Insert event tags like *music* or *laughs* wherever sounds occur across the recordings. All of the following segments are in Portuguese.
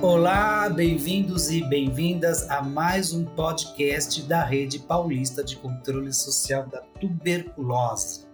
Olá, bem-vindos e bem-vindas a mais um podcast da Rede Paulista de Controle Social da Tuberculose.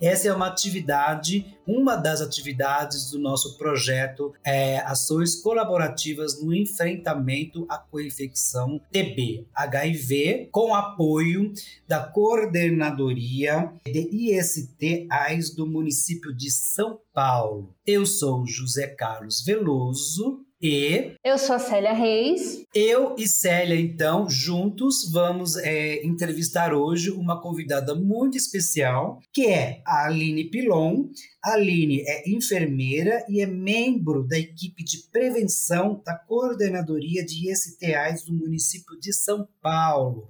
Essa é uma atividade, uma das atividades do nosso projeto é, Ações Colaborativas no Enfrentamento à Coinfecção TB, HIV, com apoio da Coordenadoria de IST AIDS do município de São Paulo. Eu sou José Carlos Veloso, e. Eu sou a Célia Reis. Eu e Célia, então, juntos vamos é, entrevistar hoje uma convidada muito especial, que é a Aline Pilon. A Aline é enfermeira e é membro da equipe de prevenção da Coordenadoria de ISTAs do município de São Paulo.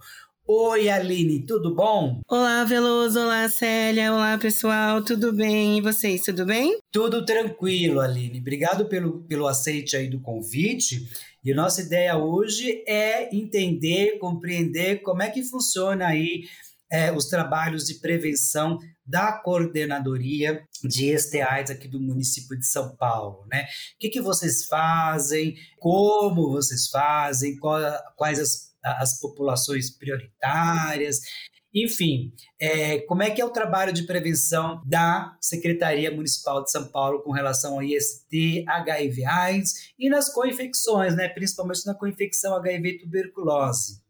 Oi, Aline, tudo bom? Olá, Veloso, olá, Célia, olá, pessoal, tudo bem? E vocês, tudo bem? Tudo tranquilo, Aline. Obrigado pelo, pelo aceite aí do convite. E nossa ideia hoje é entender, compreender como é que funciona aí é, os trabalhos de prevenção da coordenadoria de STIs aqui do município de São Paulo, né? O que, que vocês fazem, como vocês fazem, qual, quais as as populações prioritárias, enfim, é, como é que é o trabalho de prevenção da Secretaria Municipal de São Paulo com relação ao IST, HIV AIDS e nas co-infecções, né, principalmente na co-infecção HIV tuberculose?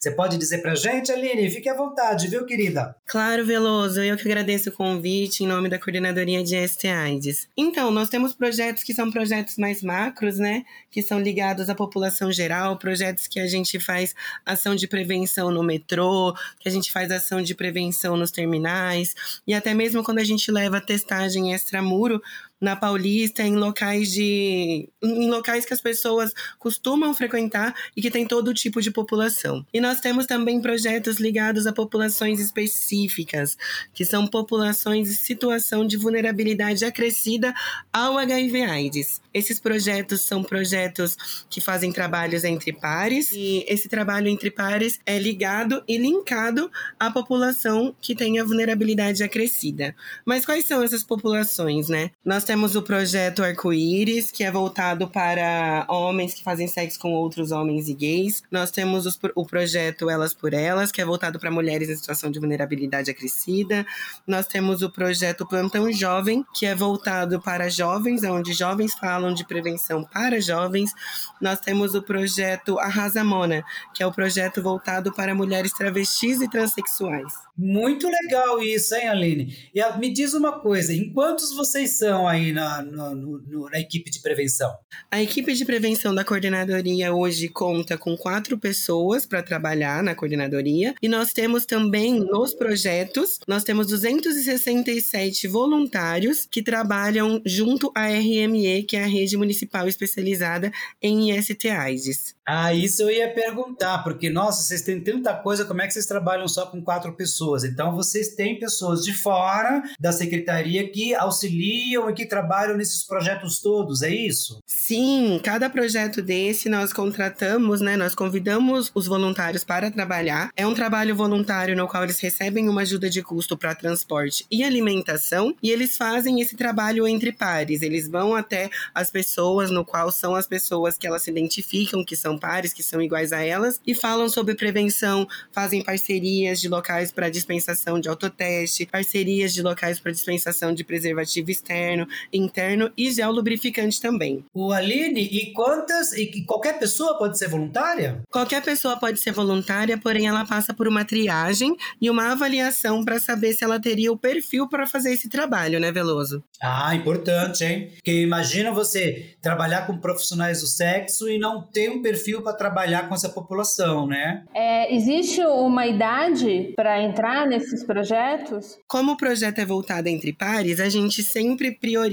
Você pode dizer pra gente, Aline? Fique à vontade, viu, querida? Claro, Veloso. Eu que agradeço o convite em nome da Coordenadoria de STIs. Então, nós temos projetos que são projetos mais macros, né? Que são ligados à população geral, projetos que a gente faz ação de prevenção no metrô, que a gente faz ação de prevenção nos terminais, e até mesmo quando a gente leva testagem extramuro na Paulista, em locais de em locais que as pessoas costumam frequentar e que tem todo tipo de população. E nós temos também projetos ligados a populações específicas, que são populações em situação de vulnerabilidade acrescida ao HIV/AIDS. Esses projetos são projetos que fazem trabalhos entre pares e esse trabalho entre pares é ligado e linkado à população que tem a vulnerabilidade acrescida. Mas quais são essas populações, né? Nós temos o projeto Arco-Íris, que é voltado para homens que fazem sexo com outros homens e gays. Nós temos os, o projeto Elas por Elas, que é voltado para mulheres em situação de vulnerabilidade acrescida. Nós temos o projeto Plantão Jovem, que é voltado para jovens, onde jovens falam de prevenção para jovens. Nós temos o projeto Arrasa Mona, que é o projeto voltado para mulheres travestis e transexuais. Muito legal isso, hein, Aline? E me diz uma coisa, em quantos vocês são aí na, no, no, na equipe de prevenção? A equipe de prevenção da coordenadoria hoje conta com quatro pessoas para trabalhar na coordenadoria e nós temos também nos projetos, nós temos 267 voluntários que trabalham junto à RME, que é a Rede Municipal Especializada em IST AIDS. Ah, isso eu ia perguntar, porque, nossa, vocês têm tanta coisa, como é que vocês trabalham só com quatro pessoas? Então, vocês têm pessoas de fora da secretaria que auxiliam e que trabalham nesses projetos todos, é isso? Sim, cada projeto desse nós contratamos, né? Nós convidamos os voluntários para trabalhar. É um trabalho voluntário no qual eles recebem uma ajuda de custo para transporte e alimentação, e eles fazem esse trabalho entre pares. Eles vão até as pessoas, no qual são as pessoas que elas se identificam, que são pares, que são iguais a elas, e falam sobre prevenção, fazem parcerias de locais para dispensação de autoteste, parcerias de locais para dispensação de preservativo externo, interno e gel lubrificante também. O Aline, e quantas? E qualquer pessoa pode ser voluntária? Qualquer pessoa pode ser voluntária, porém ela passa por uma triagem e uma avaliação para saber se ela teria o perfil para fazer esse trabalho, né, Veloso? Ah, importante, hein? Porque imagina você trabalhar com profissionais do sexo e não ter um perfil para trabalhar com essa população, né? É, existe uma idade para entrar nesses projetos? Como o projeto é voltado entre pares, a gente sempre prioriza,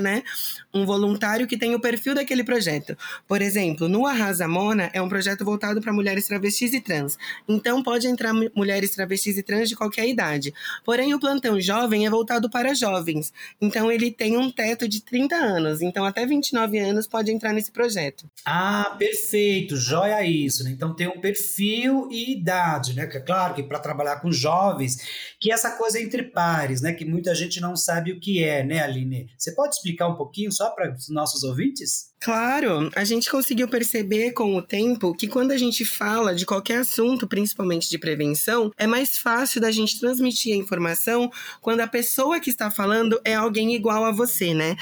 né, um voluntário que tem o perfil daquele projeto. Por exemplo, no Arrasa Mona é um projeto voltado para mulheres travestis e trans. Então pode entrar mulheres travestis e trans de qualquer idade. Porém, o plantão jovem é voltado para jovens. Então ele tem um teto de 30 anos. Então até 29 anos pode entrar nesse projeto. Ah, perfeito perfeito, joia isso, né? Então tem um perfil e idade, né? Que é claro que para trabalhar com jovens, que é essa coisa entre pares, né? Que muita gente não sabe o que é, né, Aline? Você pode explicar um pouquinho só para os nossos ouvintes? Claro, a gente conseguiu perceber com o tempo que quando a gente fala de qualquer assunto, principalmente de prevenção, é mais fácil da gente transmitir a informação quando a pessoa que está falando é alguém igual a você, né?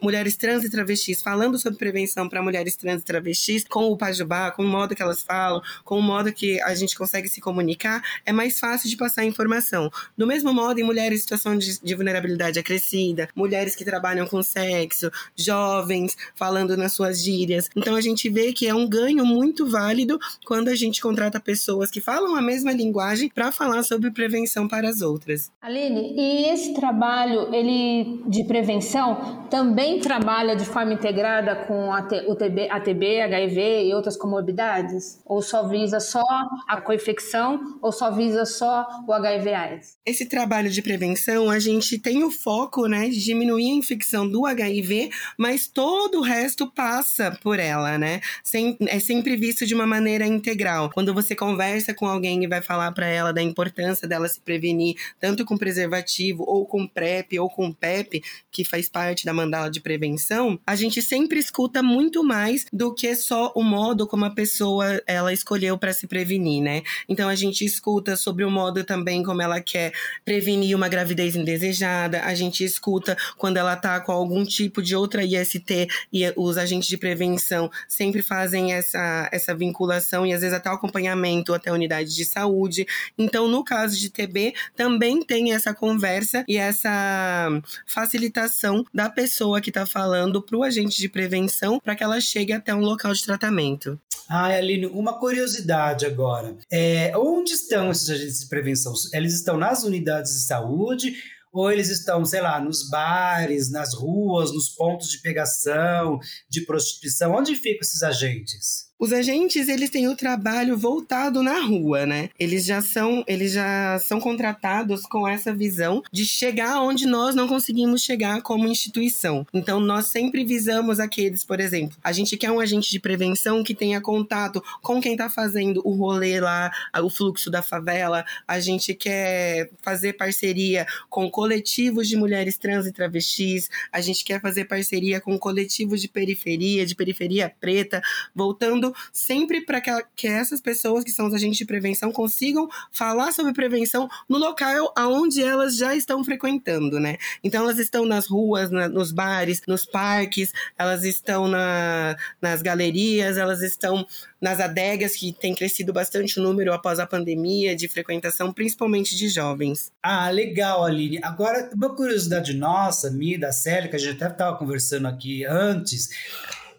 Mulheres trans e travestis falando sobre prevenção para mulheres trans e travestis com o Pajubá, com o modo que elas falam, com o modo que a gente consegue se comunicar, é mais fácil de passar a informação. Do mesmo modo, em mulheres em situação de, de vulnerabilidade acrescida, mulheres que trabalham com sexo, jovens falando nas suas gírias. Então a gente vê que é um ganho muito válido quando a gente contrata pessoas que falam a mesma linguagem para falar sobre prevenção para as outras. Aline, e esse trabalho ele de prevenção também trabalha de forma integrada com a, T, o TB, a TB, HIV e outras comorbidades? Ou só visa só a coinfecção ou só visa só o HIV/AIDS? Esse trabalho de prevenção, a gente tem o foco, né, de diminuir a infecção do HIV, mas todo o resto passa por ela, né? Sem, é sempre visto de uma maneira integral. Quando você conversa com alguém e vai falar para ela da importância dela se prevenir, tanto com preservativo ou com PrEP ou com PEP, que faz parte da mandala de prevenção, a gente sempre escuta muito mais do que só o modo como a pessoa ela escolheu para se prevenir, né? Então a gente escuta sobre o modo também como ela quer prevenir uma gravidez indesejada, a gente escuta quando ela tá com algum tipo de outra IST e os agentes de prevenção sempre fazem essa, essa vinculação e às vezes até o acompanhamento até a unidade de saúde. Então, no caso de TB, também tem essa conversa e essa facilitação da pessoa que está falando para o agente de prevenção para que ela chegue até um local de tratamento. Ah, Aline, uma curiosidade agora. É, onde estão esses agentes de prevenção? Eles estão nas unidades de saúde ou eles estão, sei lá, nos bares, nas ruas, nos pontos de pegação, de prostituição? Onde ficam esses agentes? Os agentes, eles têm o trabalho voltado na rua, né? Eles já são, eles já são contratados com essa visão de chegar onde nós não conseguimos chegar como instituição. Então, nós sempre visamos aqueles, por exemplo, a gente quer um agente de prevenção que tenha contato com quem tá fazendo o rolê lá, o fluxo da favela. A gente quer fazer parceria com coletivos de mulheres trans e travestis. A gente quer fazer parceria com coletivos de periferia, de periferia preta, voltando sempre para que, que essas pessoas que são os agentes de prevenção consigam falar sobre prevenção no local aonde elas já estão frequentando, né? Então elas estão nas ruas, na, nos bares, nos parques, elas estão na, nas galerias, elas estão nas adegas, que tem crescido bastante o número após a pandemia de frequentação, principalmente de jovens. Ah, legal, Aline. Agora, uma curiosidade nossa, minha da Célia, que a gente até estava conversando aqui antes,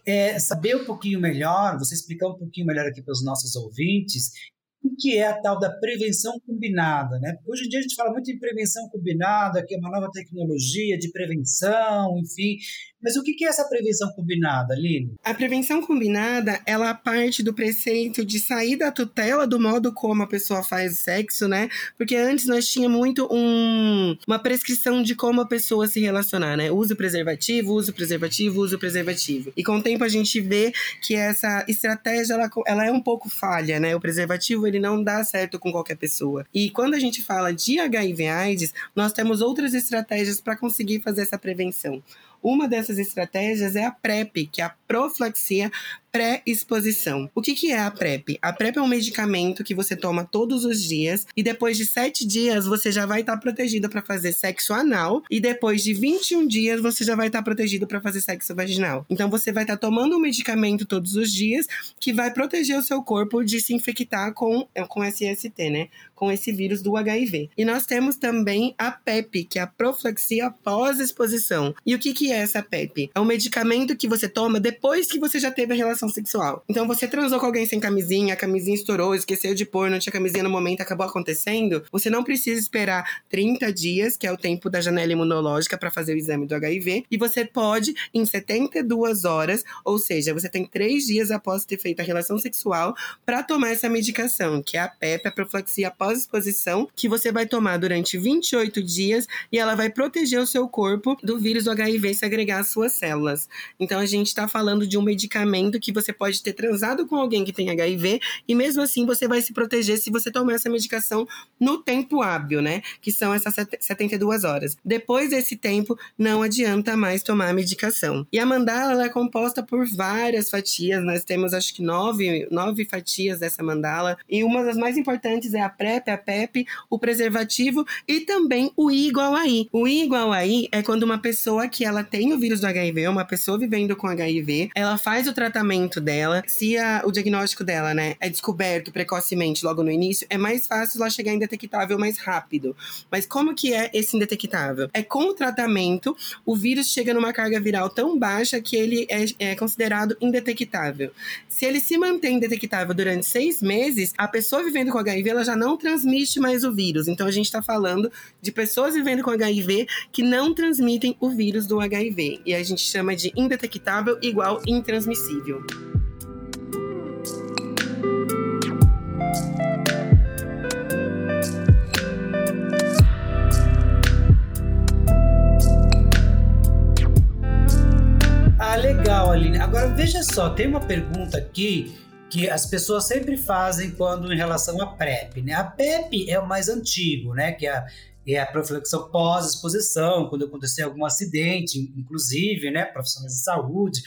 é, saber um pouquinho melhor, você explicar um pouquinho melhor aqui para os nossos ouvintes, o que é a tal da prevenção combinada, né? Hoje em dia a gente fala muito em prevenção combinada, que é uma nova tecnologia de prevenção, enfim, mas o que é essa prevenção combinada, Aline? A prevenção combinada, ela parte do preceito de sair da tutela do modo como a pessoa faz sexo, né? Porque antes nós tínhamos muito um, uma prescrição de como a pessoa se relacionar, né? Uso preservativo, uso preservativo, uso preservativo. E com o tempo a gente vê que essa estratégia, ela, ela é um pouco falha, né? O preservativo, ele não dá certo com qualquer pessoa. E quando a gente fala de HIV AIDS, nós temos outras estratégias para conseguir fazer essa prevenção. Uma dessas estratégias é a PrEP, que é a profilaxia pré-exposição. O que, que é a PrEP? A PrEP é um medicamento que você toma todos os dias e depois de 7 dias você já vai estar tá protegido para fazer sexo anal e depois de 21 dias você já vai estar tá protegido para fazer sexo vaginal. Então você vai estar tá tomando um medicamento todos os dias que vai proteger o seu corpo de se infectar com, com SST, né? Com esse vírus do HIV. E nós temos também a PEP, que é a profilaxia pós-exposição. E o que, que é essa PEP? É um medicamento que você toma depois que você já teve a relação sexual. Então você transou com alguém sem camisinha, a camisinha estourou, esqueceu de pôr, não tinha camisinha no momento, acabou acontecendo. Você não precisa esperar 30 dias, que é o tempo da janela imunológica para fazer o exame do HIV, e você pode em 72 horas, ou seja, você tem três dias após ter feito a relação sexual para tomar essa medicação, que é a PEP, a profilaxia pós-exposição, que você vai tomar durante 28 dias e ela vai proteger o seu corpo do vírus do HIV se agregar às suas células. Então a gente está falando falando de um medicamento que você pode ter transado com alguém que tem HIV e mesmo assim você vai se proteger se você tomar essa medicação no tempo hábil, né? Que são essas 72 horas. Depois desse tempo, não adianta mais tomar a medicação. E a mandala é composta por várias fatias. Nós temos acho que nove, nove fatias dessa mandala. E uma das mais importantes é a PrEP, a PEP, o preservativo e também o I igual a I. O I igual a I é quando uma pessoa que ela tem o vírus do HIV, uma pessoa vivendo com HIV, ela faz o tratamento dela. Se a, o diagnóstico dela, né, é descoberto precocemente logo no início, é mais fácil ela chegar indetectável mais rápido. Mas como que é esse indetectável? É com o tratamento, o vírus chega numa carga viral tão baixa que ele é, é considerado indetectável. Se ele se mantém indetectável durante seis meses, a pessoa vivendo com HIV ela já não transmite mais o vírus. Então a gente está falando de pessoas vivendo com HIV que não transmitem o vírus do HIV. E a gente chama de indetectável igual intransmissível. Ah, legal, Aline. Agora veja só, tem uma pergunta aqui que as pessoas sempre fazem quando em relação à PrEP, né? A PrEP é o mais antigo, né? Que é a, é a profilaxia pós-exposição, quando acontecer algum acidente, inclusive, né? Profissionais de saúde,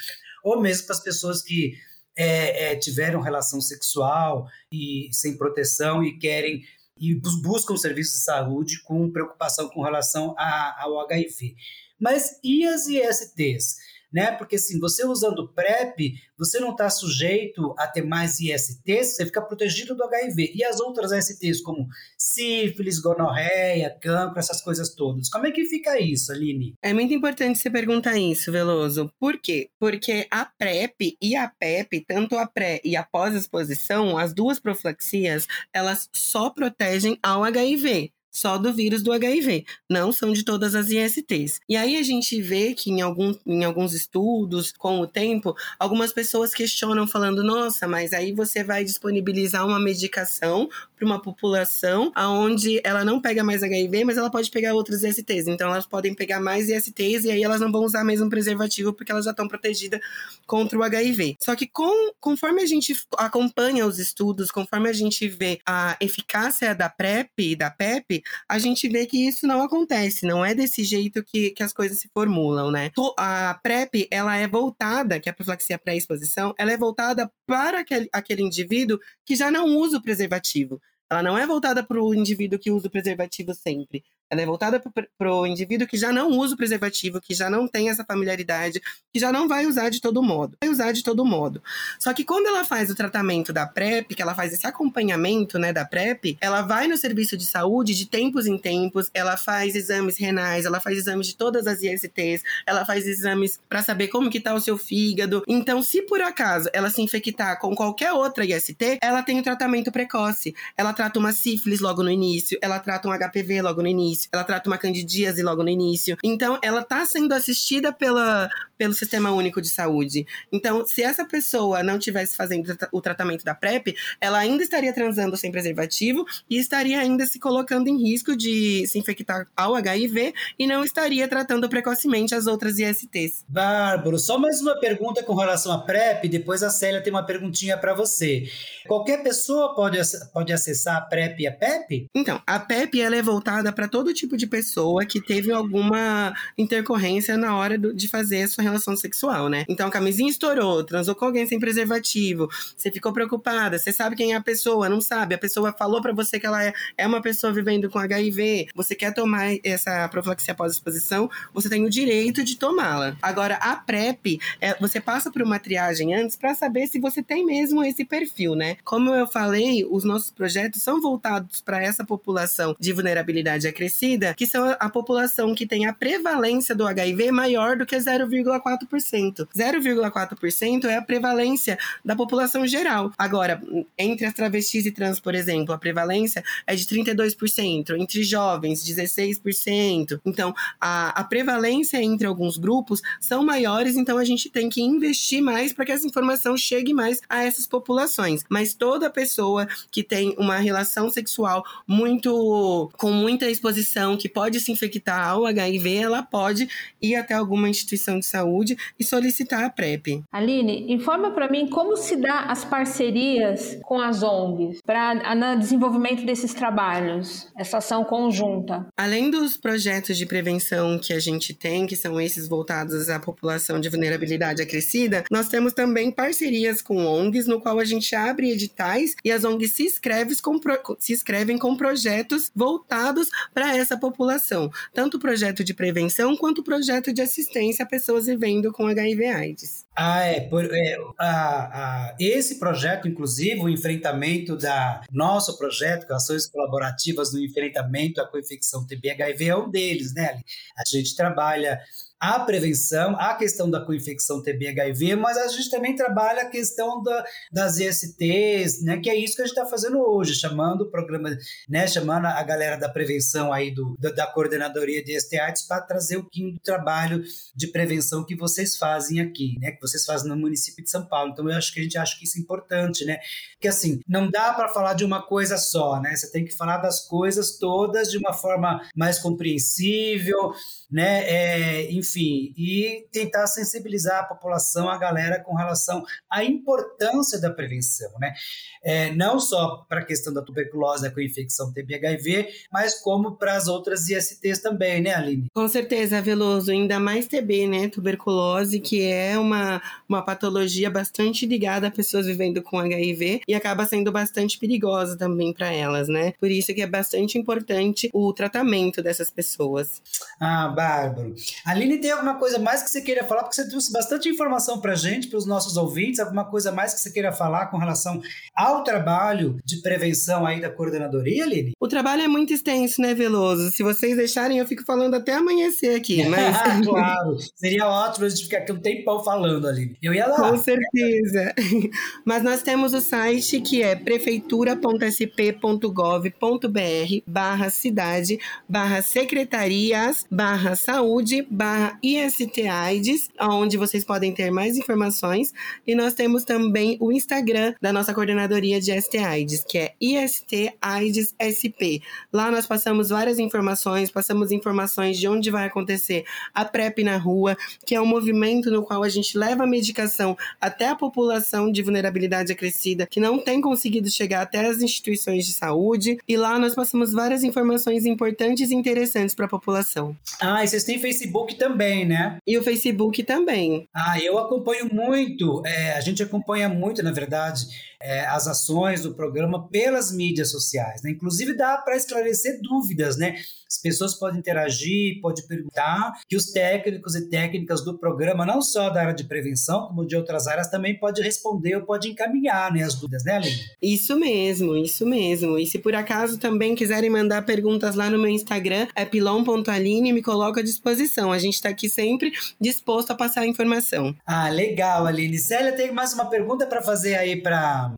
ou mesmo para as pessoas que é, é, tiveram relação sexual e sem proteção e querem e buscam serviços de saúde com preocupação com relação a, ao HIV. Mas e as ISTs? Né? Porque assim, você usando PrEP, você não está sujeito a ter mais ISTs, você fica protegido do HIV. E as outras ISTs, como sífilis, gonorreia, cancro, essas coisas todas. Como é que fica isso, Aline? É muito importante você perguntar isso, Veloso. Por quê? Porque a PrEP e a PEP, tanto a pré e a pós-exposição, as duas profilaxias, elas só protegem ao HIV só do vírus do HIV, não são de todas as ISTs. E aí a gente vê que em, algum, em alguns estudos, com o tempo, algumas pessoas questionam falando: nossa, mas aí você vai disponibilizar uma medicação para uma população aonde ela não pega mais HIV, mas ela pode pegar outras ISTs. Então elas podem pegar mais ISTs e aí elas não vão usar mesmo preservativo porque elas já estão protegidas contra o HIV. Só que com, conforme a gente acompanha os estudos, conforme a gente vê a eficácia da PrEP e da PEP, a gente vê que isso não acontece, não é desse jeito que, que as coisas se formulam, né? A PrEP, ela é voltada, que é a profilaxia pré-exposição, ela é voltada para aquele, aquele indivíduo que já não usa o preservativo. Ela não é voltada para o indivíduo que usa o preservativo sempre. Ela é voltada para o indivíduo que já não usa o preservativo, que já não tem essa familiaridade, que já não vai usar de todo modo. Vai usar de todo modo. Só que quando ela faz o tratamento da PrEP, que ela faz esse acompanhamento né, da PrEP, ela vai no serviço de saúde de tempos em tempos, ela faz exames renais, ela faz exames de todas as ISTs, ela faz exames para saber como que tá o seu fígado. Então, se por acaso ela se infectar com qualquer outra IST, ela tem o tratamento precoce. Ela trata uma sífilis logo no início, ela trata um HPV logo no início início, ela trata uma candidíase logo no início. Então, ela está sendo assistida pela, pelo Sistema Único de Saúde. Então, se essa pessoa não tivesse fazendo o tratamento da PrEP, ela ainda estaria transando sem preservativo e estaria ainda se colocando em risco de se infectar ao HIV e não estaria tratando precocemente as outras ISTs. Bárbaro, só mais uma pergunta com relação à PrEP, depois a Célia tem uma perguntinha para você. Qualquer pessoa pode, pode acessar a PrEP e a PEP? Então, a PEP ela é voltada para todo tipo de pessoa que teve alguma intercorrência na hora do, de fazer a sua relação sexual, né? Então, a camisinha estourou, transou com alguém sem preservativo, você ficou preocupada, você sabe quem é a pessoa, não sabe, a pessoa falou para você que ela é, é uma pessoa vivendo com HIV, você quer tomar essa profilaxia pós-exposição, você tem o direito de tomá-la. Agora, a PrEP, é, você passa por uma triagem antes para saber se você tem mesmo esse perfil, né? Como eu falei, os nossos projetos são voltados para essa população de vulnerabilidade acrescida que são a população que tem a prevalência do HIV maior do que 0,4%. 0,4% é a prevalência da população geral. Agora, entre as travestis e trans, por exemplo, a prevalência é de 32%, entre jovens, 16%. Então, a, a prevalência entre alguns grupos são maiores, então a gente tem que investir mais para que essa informação chegue mais a essas populações. Mas toda pessoa que tem uma relação sexual muito com muita exposição que pode se infectar ao HIV, ela pode ir até alguma instituição de saúde saúde e solicitar a PrEP. Aline, informa para mim como se dá as parcerias com as ONGs para no desenvolvimento desses trabalhos, essa ação conjunta. Além dos projetos de prevenção que a gente tem, que são esses voltados à população de vulnerabilidade acrescida, nós temos também parcerias com ONGs, no qual a gente abre editais e as ONGs se, escreve com, se inscrevem com projetos voltados para essa população, tanto o projeto de prevenção quanto o projeto de assistência a pessoas vivendo com HIV/AIDS. Ah, é, por, é a, a, esse projeto, inclusive, o enfrentamento da nosso projeto, ações colaborativas no enfrentamento à co-infecção TB/HIV é um deles, né? A gente trabalha a prevenção, a questão da co-infecção TB-HIV, mas a gente também trabalha a questão da, das ISTs, né, que é isso que a gente está fazendo hoje, chamando o programa, né, chamando a galera da prevenção aí do, da, da coordenadoria de IST para trazer o do trabalho de prevenção que vocês fazem aqui, né, que vocês fazem no município de São Paulo. Então eu acho que a gente acha que isso é importante, né, porque assim, não dá para falar de uma coisa só, né, você tem que falar das coisas todas de uma forma mais compreensível, né, é, enfim, e tentar sensibilizar a população, a galera, com relação à importância da prevenção, né? É, não só para a questão da tuberculose, com infecção TB-HIV, mas como para as outras ISTs também, né, Aline? Com certeza, Veloso, ainda mais TB, né, tuberculose, que é uma, uma patologia bastante ligada a pessoas vivendo com HIV e acaba sendo bastante perigosa também para elas, né? Por isso que é bastante importante o tratamento dessas pessoas. Ah, bárbaro. Aline, tem alguma coisa mais que você queira falar? Porque você trouxe bastante informação para gente, para os nossos ouvintes. Alguma coisa mais que você queira falar com relação ao trabalho de prevenção aí da coordenadoria, Aline? O trabalho é muito extenso, né, Veloso? Se vocês deixarem, eu fico falando até amanhecer aqui, mas... *laughs* claro, seria ótimo a gente ficar aqui um tempão falando, Aline. Eu ia lá. Com certeza. *laughs* Mas nós temos o site que é prefeitura.sp.gov.br barra cidade barra secretarias barra saúde barra IST AIDS, onde vocês podem ter mais informações. E nós temos também o Instagram da nossa coordenadoria de ST AIDS, que é IST AIDS SP. Lá nós passamos várias informações, passamos informações de onde vai acontecer a PrEP na rua, que é um movimento no qual a gente leva a medicação até a população de vulnerabilidade acrescida, que não tem conseguido chegar até as instituições de saúde. E lá nós passamos várias informações importantes e interessantes para a população. Ah, e vocês têm Facebook também, né? E o Facebook também. Ah, eu acompanho muito, é, a gente acompanha muito, na verdade, é, as ações do programa pelas mídias sociais. Né? Inclusive dá para esclarecer dúvidas, né? As pessoas podem interagir, podem perguntar, que os técnicos e técnicas do programa, não só da área de prevenção, como de outras áreas, também pode responder ou pode encaminhar né, as dúvidas, né, Aline? Isso mesmo, isso mesmo. E se por acaso também quiserem mandar perguntas lá no meu Instagram, é pilon.aline, me coloco à disposição. A gente está aqui sempre disposto a passar a informação. Ah, legal, Aline. Célia, tem mais uma pergunta para fazer aí para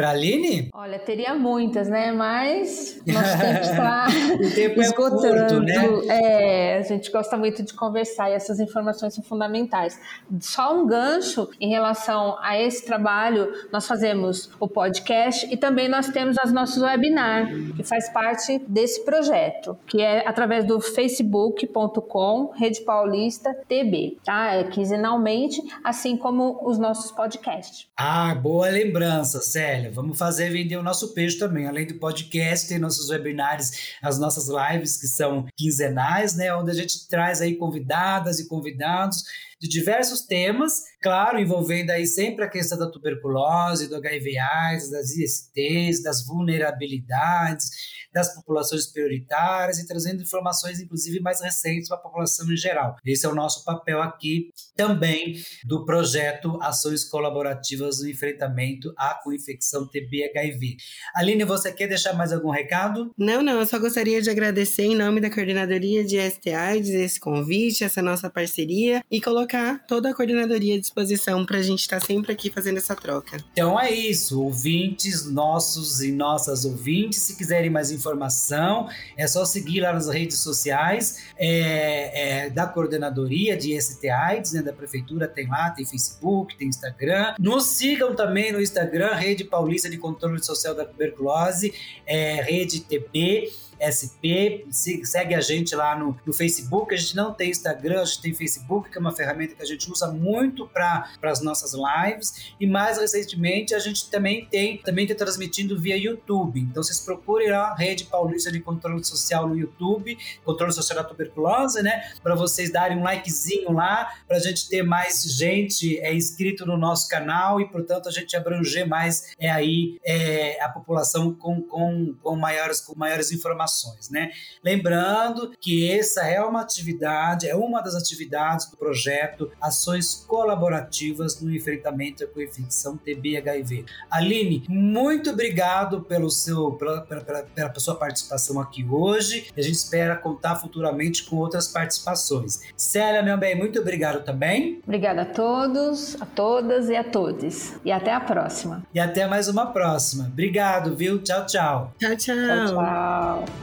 para Aline? Olha, teria muitas, né? Mas nosso tempo *laughs* está o tempo esgotando. É, curto, né? é, a gente gosta muito de conversar e essas informações são fundamentais. Só um gancho em relação a esse trabalho, nós fazemos o podcast e também nós temos as nossas webinars, que faz parte desse projeto, que é através do facebook.com Rede Paulista TB, tá? É quinzenalmente, assim como os nossos podcasts. Ah, boa lembrança, Célia. Vamos fazer vender o nosso peixe também. Além do podcast, tem nossos webinários, as nossas lives que são quinzenais, né? Onde a gente traz aí convidadas e convidados de diversos temas, claro, envolvendo aí sempre a questão da tuberculose, do HIV AIDS, das ISTs, das vulnerabilidades, das populações prioritárias e trazendo informações, inclusive, mais recentes para a população em geral. Esse é o nosso papel aqui também do projeto Ações Colaborativas no Enfrentamento à Coinfecção TB-HIV. Aline, você quer deixar mais algum recado? Não, não, eu só gostaria de agradecer em nome da Coordenadoria de STIs esse convite, essa nossa parceria e colocar toda a coordenadoria à disposição para a gente estar tá sempre aqui fazendo essa troca. Então é isso, ouvintes nossos e nossas ouvintes, se quiserem mais informação, é só seguir lá nas redes sociais é, é, da coordenadoria de ST-AIDS, né, da prefeitura, tem lá, tem Facebook, tem Instagram. Nos sigam também no Instagram, Rede Paulista de Controle Social da Tuberculose, é, Rede TB. SP. Segue a gente lá no, no Facebook. A gente não tem Instagram, a gente tem Facebook, que é uma ferramenta que a gente usa muito para as nossas lives. E mais recentemente, a gente também tem também está transmitindo via YouTube. Então vocês procurem lá a Rede Paulista de Controle Social no YouTube, Controle Social da Tuberculose, né? Para vocês darem um likezinho lá, para a gente ter mais gente é, inscrito no nosso canal e, portanto, a gente abranger mais é, aí é, a população com, com, com, maiores, com maiores informações, né? Lembrando que essa é uma atividade, é uma das atividades do projeto Ações Colaborativas no Enfrentamento com a Infecção TB-HIV. Aline, muito obrigado pelo seu, pela, pela, pela sua participação aqui hoje. A gente espera contar futuramente com outras participações. Célia, meu bem, muito obrigado também. Obrigada a todos, a todas e a todos. E até a próxima. E até mais uma próxima. Obrigado, viu? Tchau, tchau. Tchau, tchau. Tchau, tchau.